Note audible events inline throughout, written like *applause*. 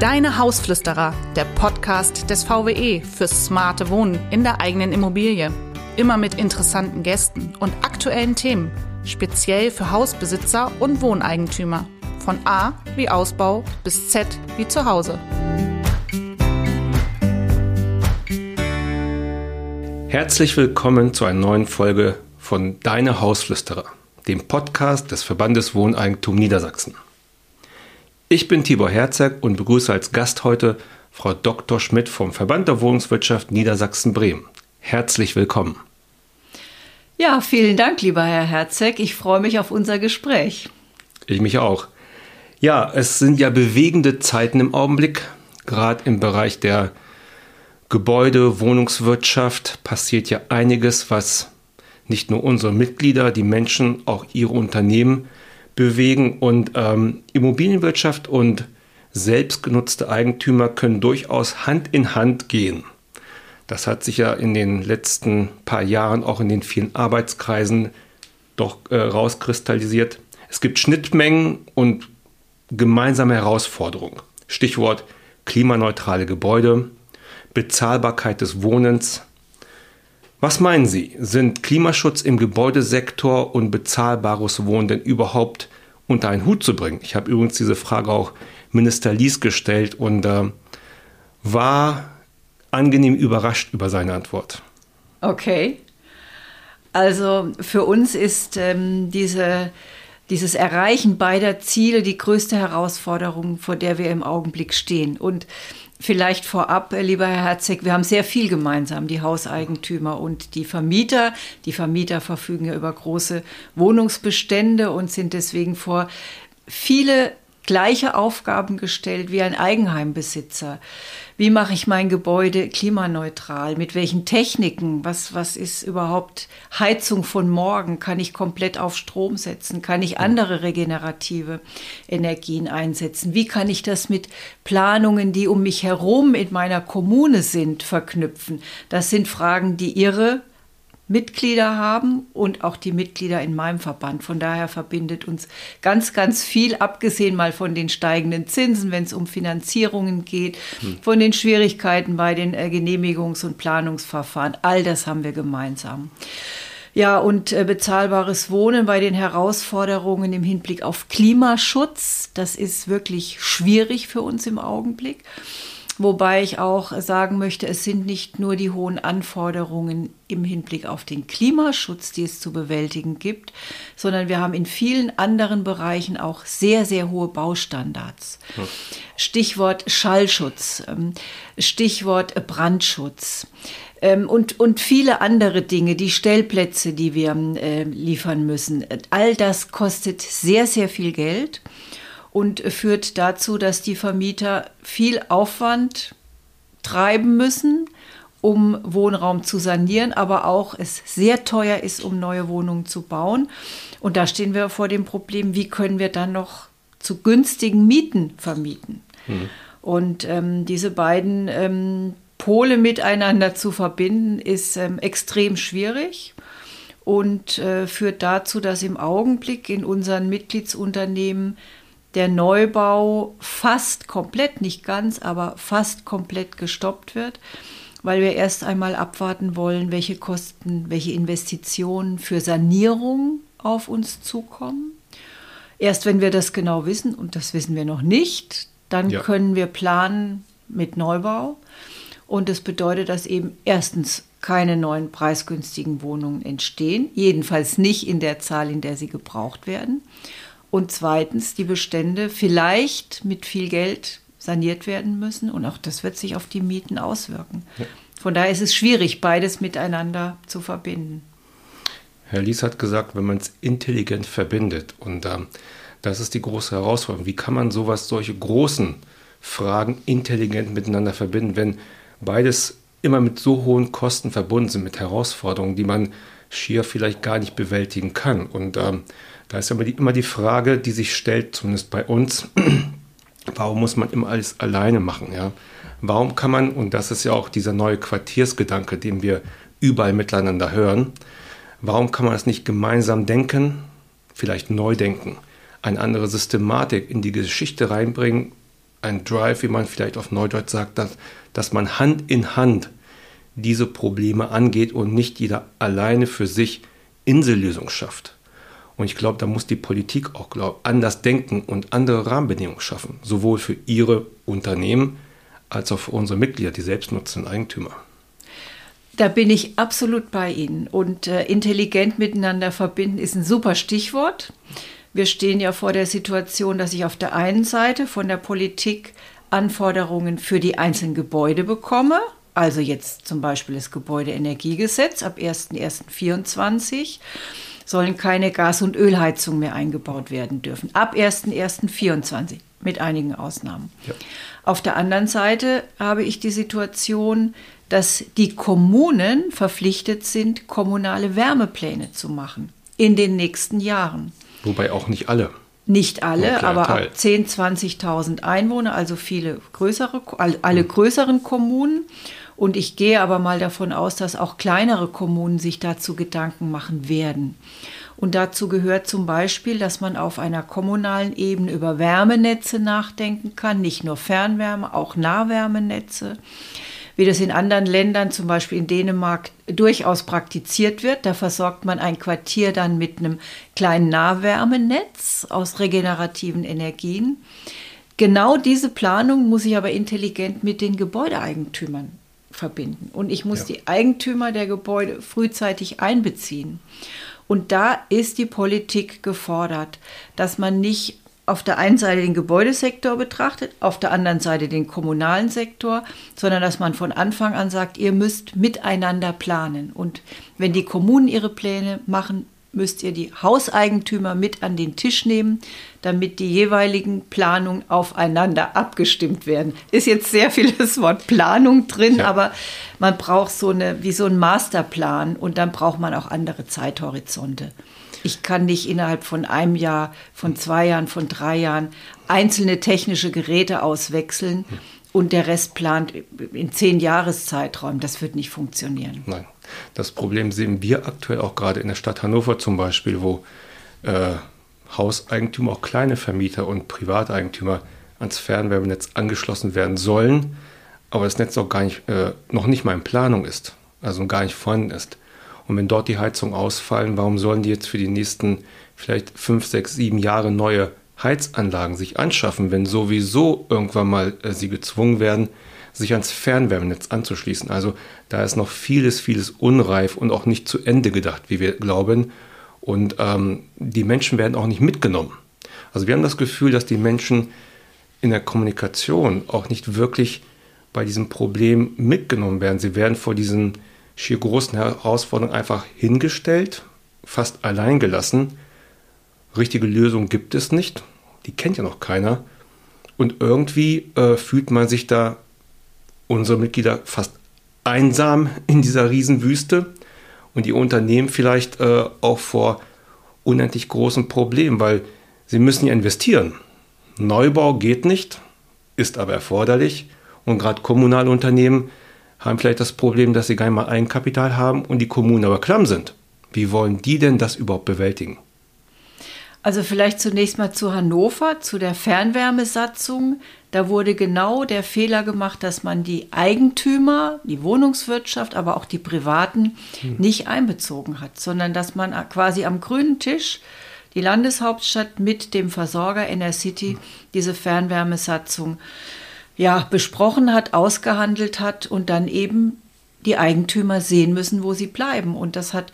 Deine Hausflüsterer, der Podcast des VWE fürs smarte Wohnen in der eigenen Immobilie. Immer mit interessanten Gästen und aktuellen Themen, speziell für Hausbesitzer und Wohneigentümer. Von A wie Ausbau bis Z wie Zuhause. Herzlich willkommen zu einer neuen Folge von Deine Hausflüsterer, dem Podcast des Verbandes Wohneigentum Niedersachsen. Ich bin Tibor Herzog und begrüße als Gast heute Frau Dr. Schmidt vom Verband der Wohnungswirtschaft Niedersachsen-Bremen. Herzlich willkommen. Ja, vielen Dank, lieber Herr Herzog. Ich freue mich auf unser Gespräch. Ich mich auch. Ja, es sind ja bewegende Zeiten im Augenblick. Gerade im Bereich der Gebäude, Wohnungswirtschaft passiert ja einiges, was nicht nur unsere Mitglieder, die Menschen, auch ihre Unternehmen bewegen. Und ähm, Immobilienwirtschaft und selbstgenutzte Eigentümer können durchaus Hand in Hand gehen. Das hat sich ja in den letzten paar Jahren auch in den vielen Arbeitskreisen doch äh, rauskristallisiert. Es gibt Schnittmengen und gemeinsame Herausforderungen. Stichwort klimaneutrale Gebäude, Bezahlbarkeit des Wohnens, was meinen Sie, sind Klimaschutz im Gebäudesektor und bezahlbares Wohnen denn überhaupt unter einen Hut zu bringen? Ich habe übrigens diese Frage auch Minister Lies gestellt und äh, war angenehm überrascht über seine Antwort. Okay. Also für uns ist ähm, diese, dieses Erreichen beider Ziele die größte Herausforderung, vor der wir im Augenblick stehen. Und Vielleicht vorab, äh, lieber Herr Herzig, wir haben sehr viel gemeinsam, die Hauseigentümer und die Vermieter. Die Vermieter verfügen ja über große Wohnungsbestände und sind deswegen vor viele gleiche Aufgaben gestellt wie ein Eigenheimbesitzer. Wie mache ich mein Gebäude klimaneutral? Mit welchen Techniken? Was, was ist überhaupt Heizung von morgen? Kann ich komplett auf Strom setzen? Kann ich andere regenerative Energien einsetzen? Wie kann ich das mit Planungen, die um mich herum in meiner Kommune sind, verknüpfen? Das sind Fragen, die Ihre Mitglieder haben und auch die Mitglieder in meinem Verband. Von daher verbindet uns ganz, ganz viel, abgesehen mal von den steigenden Zinsen, wenn es um Finanzierungen geht, hm. von den Schwierigkeiten bei den äh, Genehmigungs- und Planungsverfahren. All das haben wir gemeinsam. Ja, und äh, bezahlbares Wohnen bei den Herausforderungen im Hinblick auf Klimaschutz, das ist wirklich schwierig für uns im Augenblick. Wobei ich auch sagen möchte, es sind nicht nur die hohen Anforderungen im Hinblick auf den Klimaschutz, die es zu bewältigen gibt, sondern wir haben in vielen anderen Bereichen auch sehr, sehr hohe Baustandards. Stichwort Schallschutz, ähm, Stichwort Brandschutz. Ähm, und, und viele andere Dinge, die Stellplätze, die wir äh, liefern müssen. All das kostet sehr, sehr viel Geld und führt dazu, dass die Vermieter viel Aufwand treiben müssen, um Wohnraum zu sanieren, aber auch es sehr teuer ist, um neue Wohnungen zu bauen. Und da stehen wir vor dem Problem, wie können wir dann noch zu günstigen Mieten vermieten? Mhm. Und ähm, diese beiden ähm, Pole miteinander zu verbinden, ist ähm, extrem schwierig und äh, führt dazu, dass im Augenblick in unseren Mitgliedsunternehmen der Neubau fast komplett, nicht ganz, aber fast komplett gestoppt wird, weil wir erst einmal abwarten wollen, welche Kosten, welche Investitionen für Sanierung auf uns zukommen. Erst wenn wir das genau wissen, und das wissen wir noch nicht, dann ja. können wir planen mit Neubau. Und das bedeutet, dass eben erstens keine neuen preisgünstigen Wohnungen entstehen, jedenfalls nicht in der Zahl, in der sie gebraucht werden und zweitens die Bestände vielleicht mit viel Geld saniert werden müssen und auch das wird sich auf die Mieten auswirken. Ja. Von daher ist es schwierig, beides miteinander zu verbinden. Herr Lies hat gesagt, wenn man es intelligent verbindet und äh, das ist die große Herausforderung. Wie kann man sowas, solche großen Fragen intelligent miteinander verbinden, wenn beides immer mit so hohen Kosten verbunden sind, mit Herausforderungen, die man schier vielleicht gar nicht bewältigen kann. Und ähm, da ist immer die, immer die Frage, die sich stellt, zumindest bei uns, *clears throat* warum muss man immer alles alleine machen? Ja? Warum kann man, und das ist ja auch dieser neue Quartiersgedanke, den wir überall miteinander hören, warum kann man das nicht gemeinsam denken, vielleicht neu denken, eine andere Systematik in die Geschichte reinbringen, ein Drive, wie man vielleicht auf Neudeutsch sagt, dass, dass man Hand in Hand diese Probleme angeht und nicht jeder alleine für sich Insellösung schafft. Und ich glaube, da muss die Politik auch glaub, anders denken und andere Rahmenbedingungen schaffen, sowohl für ihre Unternehmen als auch für unsere Mitglieder, die selbstnutzenden Eigentümer. Da bin ich absolut bei Ihnen. Und äh, intelligent miteinander verbinden ist ein super Stichwort. Wir stehen ja vor der Situation, dass ich auf der einen Seite von der Politik Anforderungen für die einzelnen Gebäude bekomme. Also jetzt zum Beispiel das Gebäudeenergiegesetz ab 01.01.24 sollen keine Gas- und Ölheizungen mehr eingebaut werden dürfen. Ab 01.01.24 mit einigen Ausnahmen. Ja. Auf der anderen Seite habe ich die Situation, dass die Kommunen verpflichtet sind, kommunale Wärmepläne zu machen in den nächsten Jahren. Wobei auch nicht alle. Nicht alle, aber Teil. ab 10.000, 20.000 Einwohner, also viele größere, alle mhm. größeren Kommunen. Und ich gehe aber mal davon aus, dass auch kleinere Kommunen sich dazu Gedanken machen werden. Und dazu gehört zum Beispiel, dass man auf einer kommunalen Ebene über Wärmenetze nachdenken kann, nicht nur Fernwärme, auch Nahwärmenetze wie das in anderen Ländern, zum Beispiel in Dänemark, durchaus praktiziert wird. Da versorgt man ein Quartier dann mit einem kleinen Nahwärmenetz aus regenerativen Energien. Genau diese Planung muss ich aber intelligent mit den Gebäudeeigentümern verbinden. Und ich muss ja. die Eigentümer der Gebäude frühzeitig einbeziehen. Und da ist die Politik gefordert, dass man nicht auf der einen Seite den Gebäudesektor betrachtet, auf der anderen Seite den kommunalen Sektor, sondern dass man von Anfang an sagt, ihr müsst miteinander planen. Und wenn die Kommunen ihre Pläne machen, müsst ihr die Hauseigentümer mit an den Tisch nehmen, damit die jeweiligen Planungen aufeinander abgestimmt werden. Ist jetzt sehr viel das Wort Planung drin, ja. aber man braucht so eine, wie so einen Masterplan und dann braucht man auch andere Zeithorizonte. Ich kann nicht innerhalb von einem Jahr, von zwei Jahren, von drei Jahren einzelne technische Geräte auswechseln und der Rest plant in zehn Jahreszeitraum. Das wird nicht funktionieren. Nein. Das Problem sehen wir aktuell auch gerade in der Stadt Hannover zum Beispiel, wo äh, Hauseigentümer, auch kleine Vermieter und Privateigentümer ans Fernwärmenetz angeschlossen werden sollen, aber das Netz auch gar nicht, äh, noch nicht mal in Planung ist, also gar nicht vorhanden ist. Und wenn dort die Heizungen ausfallen, warum sollen die jetzt für die nächsten vielleicht fünf, sechs, sieben Jahre neue Heizanlagen sich anschaffen, wenn sowieso irgendwann mal äh, sie gezwungen werden, sich ans Fernwärmenetz anzuschließen. Also da ist noch vieles, vieles unreif und auch nicht zu Ende gedacht, wie wir glauben. Und ähm, die Menschen werden auch nicht mitgenommen. Also wir haben das Gefühl, dass die Menschen in der Kommunikation auch nicht wirklich bei diesem Problem mitgenommen werden. Sie werden vor diesen schier großen Herausforderungen einfach hingestellt, fast allein gelassen. Richtige Lösung gibt es nicht. Die kennt ja noch keiner. Und irgendwie äh, fühlt man sich da, unsere Mitglieder, fast einsam in dieser Riesenwüste und die Unternehmen vielleicht äh, auch vor unendlich großen Problemen, weil sie müssen ja investieren. Neubau geht nicht, ist aber erforderlich und gerade kommunale Unternehmen haben vielleicht das Problem, dass sie gar nicht mal Eigenkapital haben und die Kommunen aber klamm sind. Wie wollen die denn das überhaupt bewältigen? Also vielleicht zunächst mal zu Hannover, zu der Fernwärmesatzung. Da wurde genau der Fehler gemacht, dass man die Eigentümer, die Wohnungswirtschaft, aber auch die Privaten hm. nicht einbezogen hat, sondern dass man quasi am grünen Tisch die Landeshauptstadt mit dem Versorger City hm. diese Fernwärmesatzung ja, besprochen hat, ausgehandelt hat und dann eben die Eigentümer sehen müssen, wo sie bleiben. Und das hat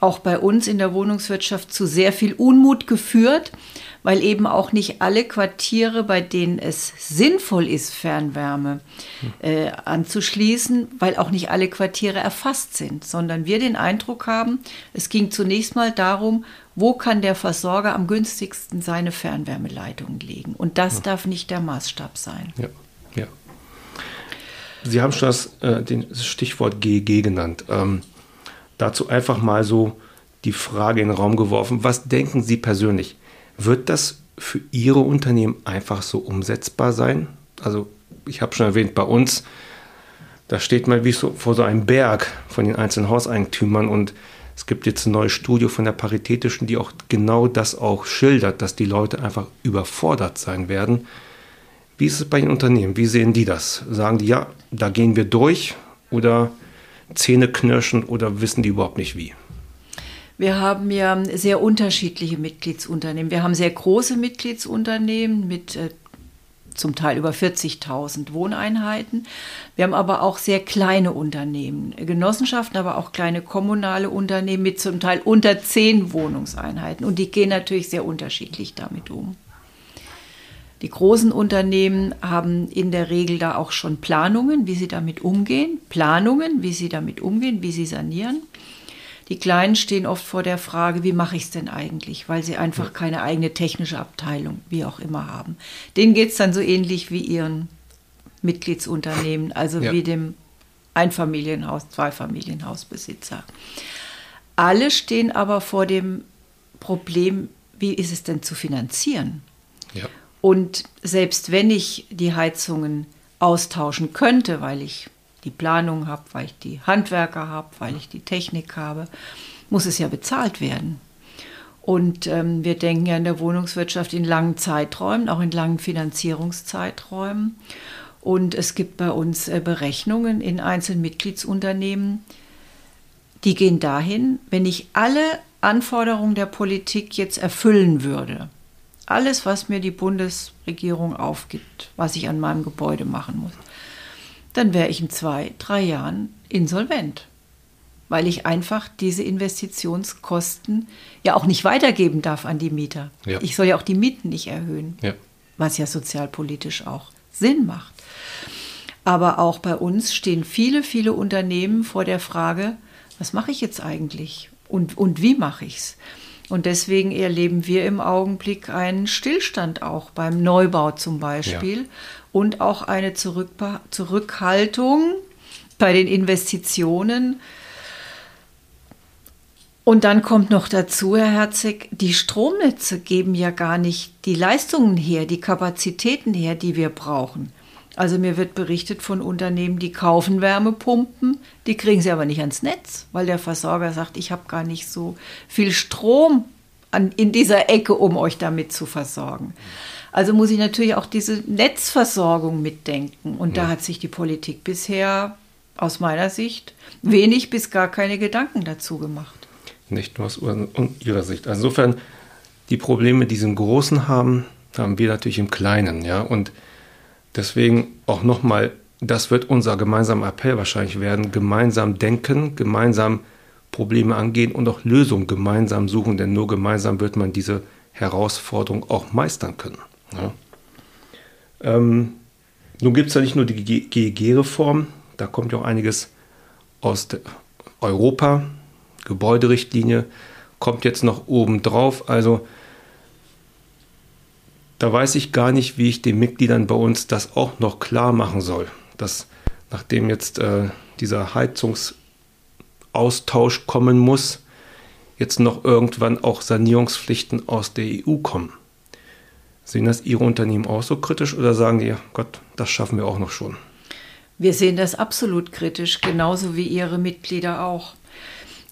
auch bei uns in der Wohnungswirtschaft zu sehr viel Unmut geführt, weil eben auch nicht alle Quartiere, bei denen es sinnvoll ist, Fernwärme äh, anzuschließen, weil auch nicht alle Quartiere erfasst sind, sondern wir den Eindruck haben, es ging zunächst mal darum, wo kann der Versorger am günstigsten seine Fernwärmeleitungen legen. Und das ja. darf nicht der Maßstab sein. Ja. Ja. Sie haben schon das, äh, das Stichwort GEG genannt. Ähm, dazu einfach mal so die Frage in den Raum geworfen. Was denken Sie persönlich? Wird das für Ihre Unternehmen einfach so umsetzbar sein? Also ich habe schon erwähnt, bei uns, da steht man wie so vor so einem Berg von den einzelnen Hauseigentümern und es gibt jetzt ein neues Studio von der Paritätischen, die auch genau das auch schildert, dass die Leute einfach überfordert sein werden Wie ist es bei den Unternehmen? Wie sehen die das? Sagen die, ja, da gehen wir durch oder Zähne knirschen oder wissen die überhaupt nicht wie? Wir haben ja sehr unterschiedliche Mitgliedsunternehmen. Wir haben sehr große Mitgliedsunternehmen mit äh, zum Teil über 40.000 Wohneinheiten. Wir haben aber auch sehr kleine Unternehmen, Genossenschaften, aber auch kleine kommunale Unternehmen mit zum Teil unter 10 Wohnungseinheiten. Und die gehen natürlich sehr unterschiedlich damit um. Die großen Unternehmen haben in der Regel da auch schon Planungen, wie sie damit umgehen, Planungen, wie sie damit umgehen, wie sie sanieren. Die Kleinen stehen oft vor der Frage, wie mache ich es denn eigentlich, weil sie einfach keine eigene technische Abteilung, wie auch immer haben. Denen geht es dann so ähnlich wie ihren Mitgliedsunternehmen, also ja. wie dem Einfamilienhaus, Zweifamilienhausbesitzer. Alle stehen aber vor dem Problem, wie ist es denn zu finanzieren? Ja. Und selbst wenn ich die Heizungen austauschen könnte, weil ich die Planung habe, weil ich die Handwerker habe, weil ich die Technik habe, muss es ja bezahlt werden. Und ähm, wir denken ja in der Wohnungswirtschaft in langen Zeiträumen, auch in langen Finanzierungszeiträumen. Und es gibt bei uns äh, Berechnungen in einzelnen Mitgliedsunternehmen, die gehen dahin, wenn ich alle Anforderungen der Politik jetzt erfüllen würde, alles, was mir die Bundesregierung aufgibt, was ich an meinem Gebäude machen muss, dann wäre ich in zwei, drei Jahren insolvent, weil ich einfach diese Investitionskosten ja auch nicht weitergeben darf an die Mieter. Ja. Ich soll ja auch die Mieten nicht erhöhen, ja. was ja sozialpolitisch auch Sinn macht. Aber auch bei uns stehen viele, viele Unternehmen vor der Frage, was mache ich jetzt eigentlich und, und wie mache ich es? Und deswegen erleben wir im Augenblick einen Stillstand auch beim Neubau zum Beispiel ja. und auch eine Zurückbe Zurückhaltung bei den Investitionen. Und dann kommt noch dazu, Herr Herzig, die Stromnetze geben ja gar nicht die Leistungen her, die Kapazitäten her, die wir brauchen. Also mir wird berichtet von Unternehmen, die kaufen Wärmepumpen, die kriegen sie aber nicht ans Netz, weil der Versorger sagt, ich habe gar nicht so viel Strom an, in dieser Ecke, um euch damit zu versorgen. Also muss ich natürlich auch diese Netzversorgung mitdenken. Und ja. da hat sich die Politik bisher aus meiner Sicht wenig bis gar keine Gedanken dazu gemacht. Nicht nur aus Ihrer Sicht. Also insofern, die Probleme, die Sie im Großen haben, haben wir natürlich im Kleinen. Ja? Und Deswegen auch nochmal, das wird unser gemeinsamer Appell wahrscheinlich werden, gemeinsam denken, gemeinsam Probleme angehen und auch Lösungen gemeinsam suchen, denn nur gemeinsam wird man diese Herausforderung auch meistern können. Ja. Ähm, nun gibt es ja nicht nur die GEG-Reform, da kommt ja auch einiges aus Europa, Gebäuderichtlinie kommt jetzt noch oben drauf. Also da weiß ich gar nicht, wie ich den Mitgliedern bei uns das auch noch klar machen soll. Dass nachdem jetzt äh, dieser Heizungsaustausch kommen muss, jetzt noch irgendwann auch Sanierungspflichten aus der EU kommen. Sehen das Ihre Unternehmen auch so kritisch oder sagen die, Gott, das schaffen wir auch noch schon? Wir sehen das absolut kritisch, genauso wie Ihre Mitglieder auch.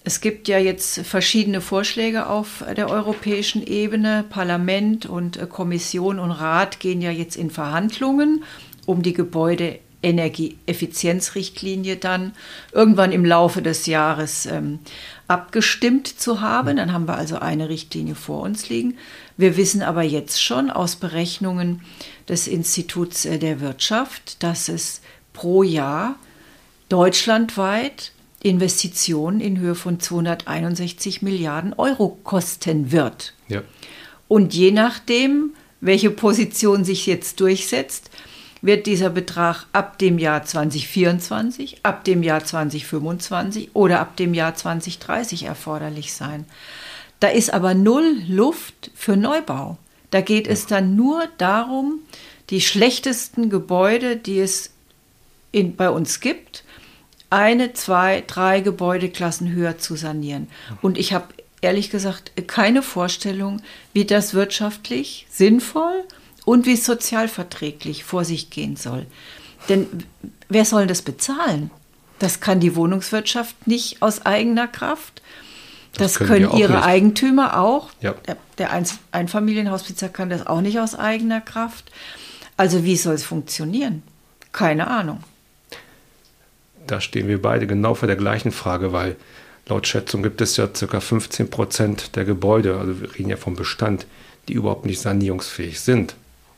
Es gibt ja jetzt verschiedene Vorschläge auf der europäischen Ebene. Parlament und äh, Kommission und Rat gehen ja jetzt in Verhandlungen, um die Gebäudeenergieeffizienzrichtlinie dann irgendwann im Laufe des Jahres ähm, abgestimmt zu haben. Dann haben wir also eine Richtlinie vor uns liegen. Wir wissen aber jetzt schon aus Berechnungen des Instituts äh, der Wirtschaft, dass es pro Jahr deutschlandweit Investitionen in Höhe von 261 Milliarden Euro kosten wird. Ja. Und je nachdem, welche Position sich jetzt durchsetzt, wird dieser Betrag ab dem Jahr 2024, ab dem Jahr 2025 oder ab dem Jahr 2030 erforderlich sein. Da ist aber null Luft für Neubau. Da geht es dann nur darum, die schlechtesten Gebäude, die es in, bei uns gibt, eine, zwei, drei Gebäudeklassen höher zu sanieren. Und ich habe ehrlich gesagt keine Vorstellung, wie das wirtschaftlich sinnvoll und wie sozialverträglich vor sich gehen soll. Denn wer soll das bezahlen? Das kann die Wohnungswirtschaft nicht aus eigener Kraft. Das, das können, können ihre nicht. Eigentümer auch. Ja. Der Einfamilienhausbesitzer kann das auch nicht aus eigener Kraft. Also wie soll es funktionieren? Keine Ahnung. Da stehen wir beide genau vor der gleichen Frage, weil laut Schätzung gibt es ja ca. 15 Prozent der Gebäude, also wir reden ja vom Bestand, die überhaupt nicht sanierungsfähig sind.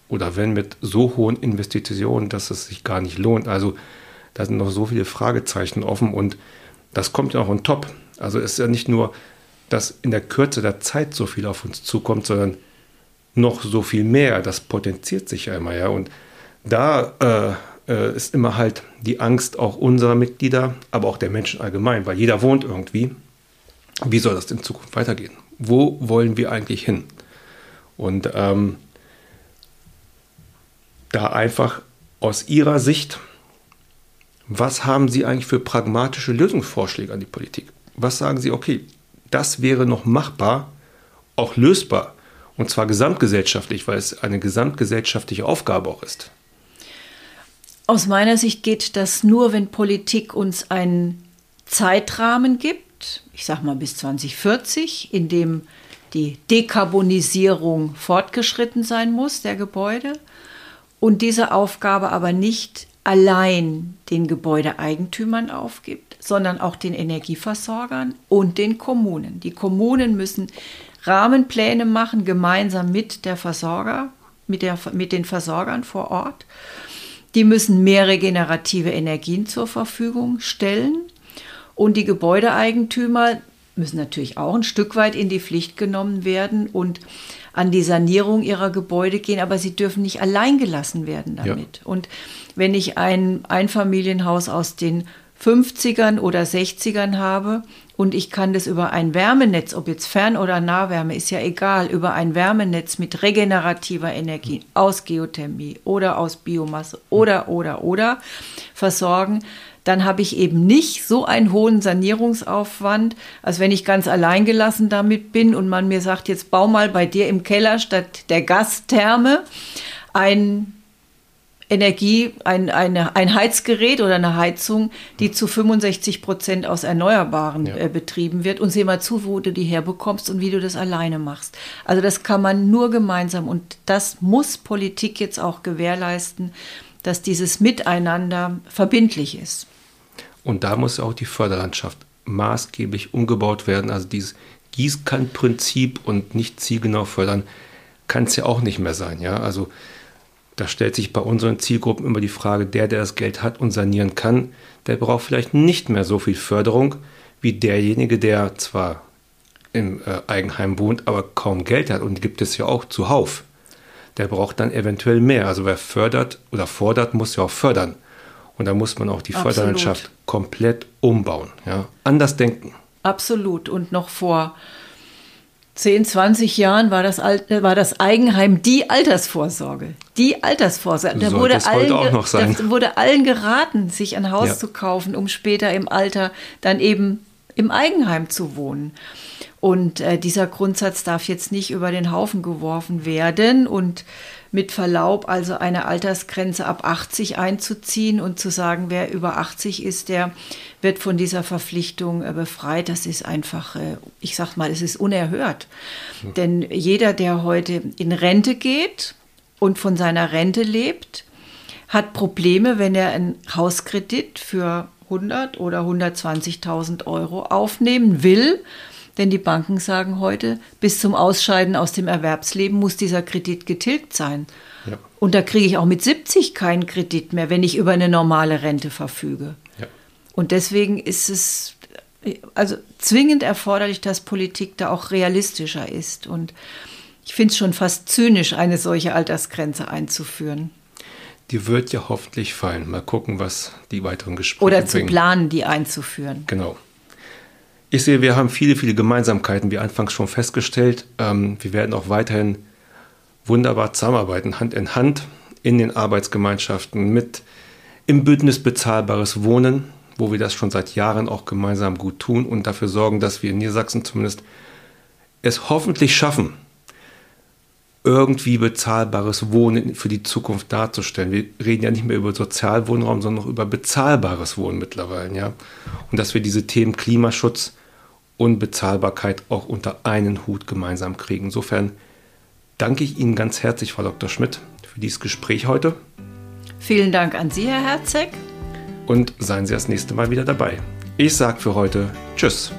Oder wenn mit so hohen Investitionen, dass es sich gar nicht lohnt. Also da sind noch so viele Fragezeichen offen und das kommt ja auch on top. Also es ist ja nicht nur, dass in der Kürze der Zeit so viel auf uns zukommt, sondern noch so viel mehr. Das potenziert sich immer, ja. Und da äh, äh, ist immer halt die Angst auch unserer Mitglieder, aber auch der Menschen allgemein, weil jeder wohnt irgendwie. Wie soll das in Zukunft weitergehen? Wo wollen wir eigentlich hin? Und ähm, da einfach aus Ihrer Sicht, was haben Sie eigentlich für pragmatische Lösungsvorschläge an die Politik? Was sagen Sie, okay, das wäre noch machbar, auch lösbar, und zwar gesamtgesellschaftlich, weil es eine gesamtgesellschaftliche Aufgabe auch ist? Aus meiner Sicht geht das nur, wenn Politik uns einen Zeitrahmen gibt, ich sage mal bis 2040, in dem die Dekarbonisierung fortgeschritten sein muss der Gebäude und diese Aufgabe aber nicht allein den Gebäudeeigentümern aufgibt, sondern auch den Energieversorgern und den Kommunen. Die Kommunen müssen Rahmenpläne machen, gemeinsam mit der Versorger, mit, der, mit den Versorgern vor Ort. Die müssen mehr regenerative Energien zur Verfügung stellen. Und die Gebäudeeigentümer müssen natürlich auch ein Stück weit in die Pflicht genommen werden und an die Sanierung ihrer Gebäude gehen, aber sie dürfen nicht allein gelassen werden damit. Ja. Und wenn ich ein Einfamilienhaus aus den 50ern oder 60ern habe und ich kann das über ein Wärmenetz, ob jetzt Fern- oder Nahwärme, ist ja egal, über ein Wärmenetz mit regenerativer Energie aus Geothermie oder aus Biomasse oder, oder, oder versorgen, dann habe ich eben nicht so einen hohen Sanierungsaufwand, als wenn ich ganz allein gelassen damit bin und man mir sagt, jetzt bau mal bei dir im Keller statt der Gastherme ein Energie, ein, eine, ein Heizgerät oder eine Heizung, die zu 65 Prozent aus Erneuerbaren ja. äh, betrieben wird. Und sieh mal zu, wo du die herbekommst und wie du das alleine machst. Also das kann man nur gemeinsam. Und das muss Politik jetzt auch gewährleisten, dass dieses Miteinander verbindlich ist. Und da muss auch die Förderlandschaft maßgeblich umgebaut werden. Also dieses Gießkannenprinzip und nicht zielgenau fördern kann es ja auch nicht mehr sein. Ja? Also da stellt sich bei unseren Zielgruppen immer die Frage, der, der das Geld hat und sanieren kann, der braucht vielleicht nicht mehr so viel Förderung wie derjenige, der zwar im äh, Eigenheim wohnt, aber kaum Geld hat und gibt es ja auch zuhauf. Der braucht dann eventuell mehr. Also wer fördert oder fordert, muss ja auch fördern. Und da muss man auch die Absolut. Förderlandschaft komplett umbauen, ja, anders denken. Absolut. Und noch vor 10, 20 Jahren war das, äh, war das Eigenheim die Altersvorsorge. Die Altersvorsorge. Da wurde, allen, auch noch sein. da wurde allen geraten, sich ein Haus ja. zu kaufen, um später im Alter dann eben im Eigenheim zu wohnen. Und äh, dieser Grundsatz darf jetzt nicht über den Haufen geworfen werden. Und mit Verlaub also eine Altersgrenze ab 80 einzuziehen und zu sagen, wer über 80 ist, der wird von dieser Verpflichtung äh, befreit. Das ist einfach, äh, ich sag mal, es ist unerhört. Mhm. Denn jeder, der heute in Rente geht und von seiner Rente lebt, hat Probleme, wenn er einen Hauskredit für 100 oder 120.000 Euro aufnehmen will denn die Banken sagen heute, bis zum Ausscheiden aus dem Erwerbsleben muss dieser Kredit getilgt sein. Ja. Und da kriege ich auch mit 70 keinen Kredit mehr, wenn ich über eine normale Rente verfüge. Ja. Und deswegen ist es also zwingend erforderlich, dass Politik da auch realistischer ist. Und ich finde es schon fast zynisch, eine solche Altersgrenze einzuführen. Die wird ja hoffentlich fallen. Mal gucken, was die weiteren Gespräche Oder zu bringen. planen, die einzuführen. Genau. Ich sehe, wir haben viele, viele Gemeinsamkeiten, wie anfangs schon festgestellt. Ähm, wir werden auch weiterhin wunderbar zusammenarbeiten, Hand in Hand in den Arbeitsgemeinschaften mit im Bündnis bezahlbares Wohnen, wo wir das schon seit Jahren auch gemeinsam gut tun und dafür sorgen, dass wir in Niedersachsen zumindest es hoffentlich schaffen, irgendwie bezahlbares Wohnen für die Zukunft darzustellen. Wir reden ja nicht mehr über Sozialwohnraum, sondern noch über bezahlbares Wohnen mittlerweile, ja. Und dass wir diese Themen Klimaschutz, und Bezahlbarkeit auch unter einen Hut gemeinsam kriegen. Insofern danke ich Ihnen ganz herzlich, Frau Dr. Schmidt, für dieses Gespräch heute. Vielen Dank an Sie, Herr Herzeg. Und seien Sie das nächste Mal wieder dabei. Ich sage für heute Tschüss.